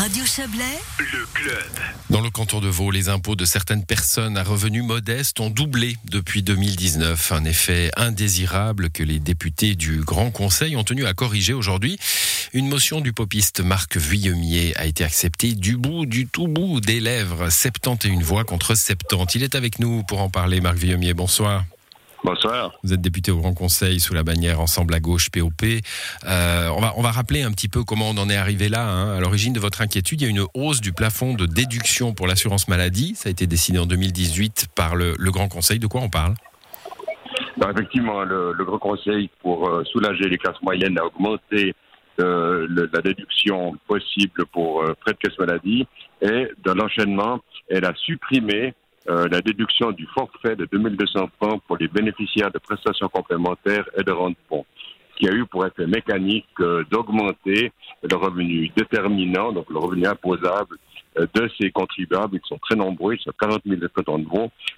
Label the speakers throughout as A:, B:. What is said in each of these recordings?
A: Radio Chablais,
B: le club.
C: Dans le canton de Vaud, les impôts de certaines personnes à revenus modestes ont doublé depuis 2019. Un effet indésirable que les députés du Grand Conseil ont tenu à corriger aujourd'hui. Une motion du popiste Marc Vuillemier a été acceptée du bout, du tout bout des lèvres. 71 voix contre 70. Il est avec nous pour en parler, Marc Vuillemier. Bonsoir.
D: Bonsoir.
C: Vous êtes député au Grand Conseil sous la bannière Ensemble à gauche POP. Euh, on, va, on va rappeler un petit peu comment on en est arrivé là. Hein. À l'origine de votre inquiétude, il y a une hausse du plafond de déduction pour l'assurance maladie. Ça a été décidé en 2018 par le, Grand Conseil. De quoi on parle?
D: Bah, Effectivement, le, Grand Conseil, pour euh, soulager les classes moyennes, a augmenté euh, la déduction possible pour frais de caisse maladie. Et dans l'enchaînement, elle a supprimé euh, la déduction du forfait de 2200 francs pour les bénéficiaires de prestations complémentaires et de rente pont, qui a eu pour effet mécanique euh, d'augmenter le revenu déterminant, donc le revenu imposable de ces contribuables, qui sont très nombreux, ils sont 40 000 cantons de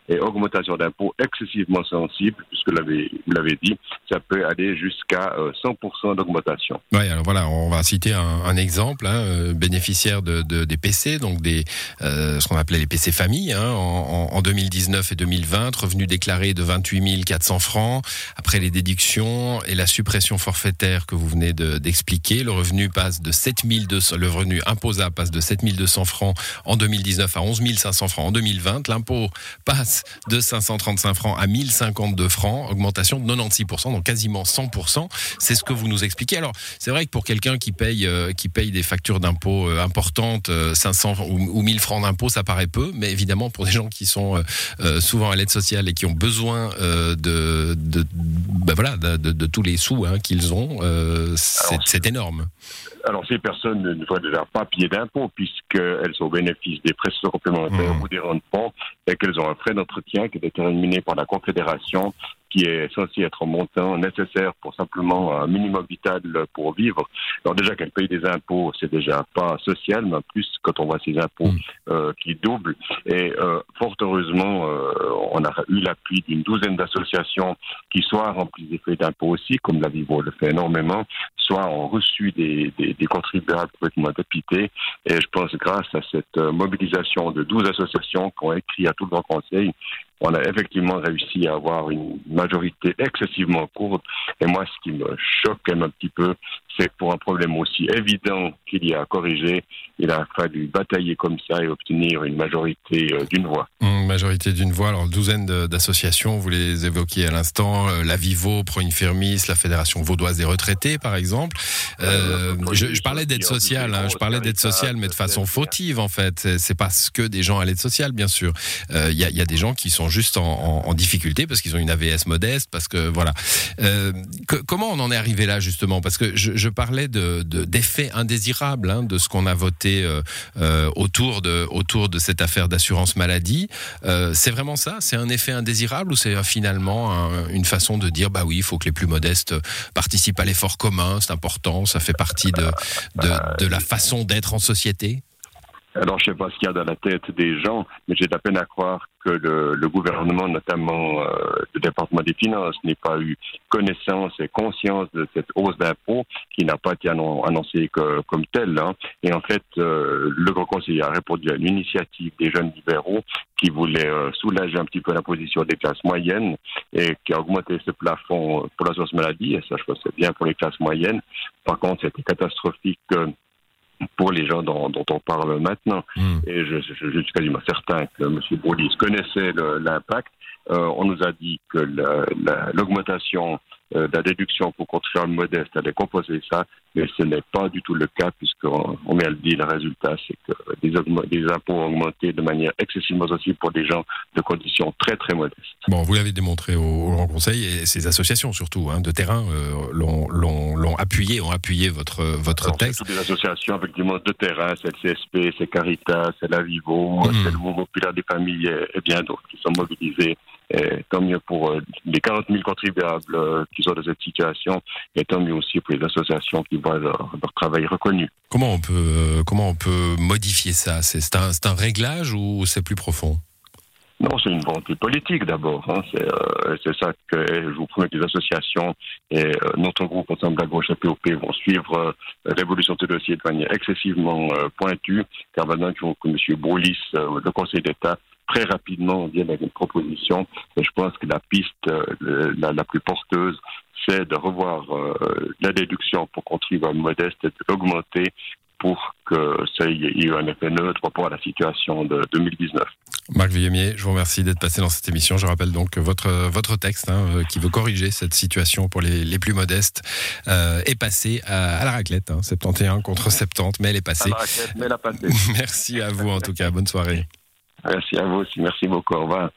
D: et augmentation d'impôts excessivement sensible, puisque vous l'avez dit, ça peut aller jusqu'à 100% euh, d'augmentation.
C: Oui, alors voilà, on va citer un, exemple, hein, euh, bénéficiaire de, des PC, donc des, ce qu'on appelait les PC familles, hein, en, 2019 et 2020, revenu déclaré de 28 400 francs, après les déductions et la suppression forfaitaire que vous venez d'expliquer, le revenu passe de 7 200, le revenu imposable passe de 7 200 francs en 2019 à 11 500 francs en 2020. L'impôt passe de 535 francs à 1052 francs, augmentation de 96%, donc quasiment 100%. C'est ce que vous nous expliquez. Alors, c'est vrai que pour quelqu'un qui paye, euh, qui paye des factures d'impôt euh, importantes, 500 euh, ou, 1000 francs d'impôt, ça paraît peu, mais évidemment, pour des gens qui sont souvent à l'aide sociale et qui ont besoin de, de, ben voilà, de, tous les sous hein, qu'ils ont, c'est énorme.
D: Alors, ces personnes ne doivent pas payer d'impôts puisqu'elles sont au bénéfice des prestations complémentaires mmh. ou des rendements et qu'elles ont un frais d'entretien qui est déterminé par la Confédération qui est censé être un montant nécessaire pour simplement un minimum vital pour vivre. Alors déjà qu'elle paye des impôts, c'est déjà pas social, mais en plus quand on voit ces impôts mm. euh, qui doublent. Et euh, fort heureusement, euh, on a eu l'appui d'une douzaine d'associations qui soit remplissent des feuilles d'impôts aussi, comme la Vivo le fait énormément, soit ont reçu des, des, des contribuables complètement dépités. Et je pense grâce à cette mobilisation de 12 associations qui ont écrit à tout le Grand Conseil, on a effectivement réussi à avoir une majorité excessivement courte. Et moi, ce qui me choque un petit peu, c'est pour un problème aussi évident qu'il y a à corriger, il a fallu batailler comme ça et obtenir une majorité euh, d'une voix.
C: Majorité d'une voix, alors douzaine d'associations, vous les évoquiez à l'instant, euh, la Vivo, Pro Infirmis, la Fédération vaudoise des retraités par exemple. Euh, je, parlais d'aide sociale, hein, je parlais d'aide sociale, mais de façon fautive en fait. C'est parce que des gens à l'aide sociale, bien sûr. Il y, a, des gens qui sont juste en, difficulté parce qu'ils ont une AVS modeste, parce que voilà. comment on en est arrivé là justement? Parce que je, je parlais de, d'effets indésirables hein, de ce qu'on a voté euh, euh, autour, de, autour de cette affaire d'assurance maladie. Euh, c'est vraiment ça? C'est un effet indésirable ou c'est finalement une façon de dire bah oui, il faut que les plus modestes participent à l'effort commun, c'est important, ça fait partie de, de la façon d'être en société?
D: Alors, je ne sais pas ce qu'il y a dans la tête des gens, mais j'ai de la peine à croire que le, le gouvernement, notamment euh, le département des finances, n'ait pas eu connaissance et conscience de cette hausse d'impôts qui n'a pas été annoncée comme telle. Hein. Et en fait, euh, le Grand Conseil a répondu à l'initiative des jeunes libéraux qui voulaient euh, soulager un petit peu la position des classes moyennes et qui a augmenté ce plafond pour la source maladie. Et ça, je pense c'est bien pour les classes moyennes. Par contre, c'était catastrophique pour les gens dont, on parle maintenant. Hmm. Et je, suis quasiment certain que M. Broulis connaissait l'impact. Euh, on nous a dit que l'augmentation euh, la déduction pour contribuables modeste allait composer ça, mais ce n'est pas du tout le cas, puisqu'on on met à le dire, le résultat, c'est que des, impôts ont augmenté de manière excessivement sensible pour des gens de conditions très très modestes.
C: Bon, vous l'avez démontré au, Grand Conseil, et ces associations surtout, hein, de terrain, euh, l'ont appuyé, ont appuyé votre, votre texte.
D: Toutes des associations, effectivement, de terrain, c'est le CSP, c'est Caritas, c'est la Vivo, mmh. c'est le Mouvement populaire des familles et bien d'autres qui sont mobilisés tant mieux pour euh, les 40 000 contribuables euh, qui sont dans cette situation, et tant mieux aussi pour les associations qui voient leur, travail reconnu.
C: Comment on peut, euh, comment on peut modifier ça? C'est un, un réglage ou c'est plus profond?
D: Non, c'est une volonté politique d'abord. Hein. Euh, c'est ça que je vous promets que les associations et euh, notre groupe ensemble de la gauche APOP vont suivre euh, l'évolution de dossier de manière excessivement pointue, car maintenant que M. Broulis, le Conseil d'État, très rapidement vienne avec une proposition, et je pense que la piste la, plus porteuse, c'est de revoir la déduction pour contribuables modeste et d'augmenter pour que ça ait eu un effet neutre par rapport à la situation de 2019.
C: Marc Villemier, je vous remercie d'être passé dans cette émission. Je rappelle donc votre, votre texte hein, euh, qui veut corriger cette situation pour les, les plus modestes euh, est passé à, la raclette. Hein, 71 contre 70, mais elle est passée. À la
D: raclette, mais elle a passé.
C: Merci à vous en tout cas. Bonne soirée.
D: Merci à vous aussi. Merci beaucoup. Au revoir.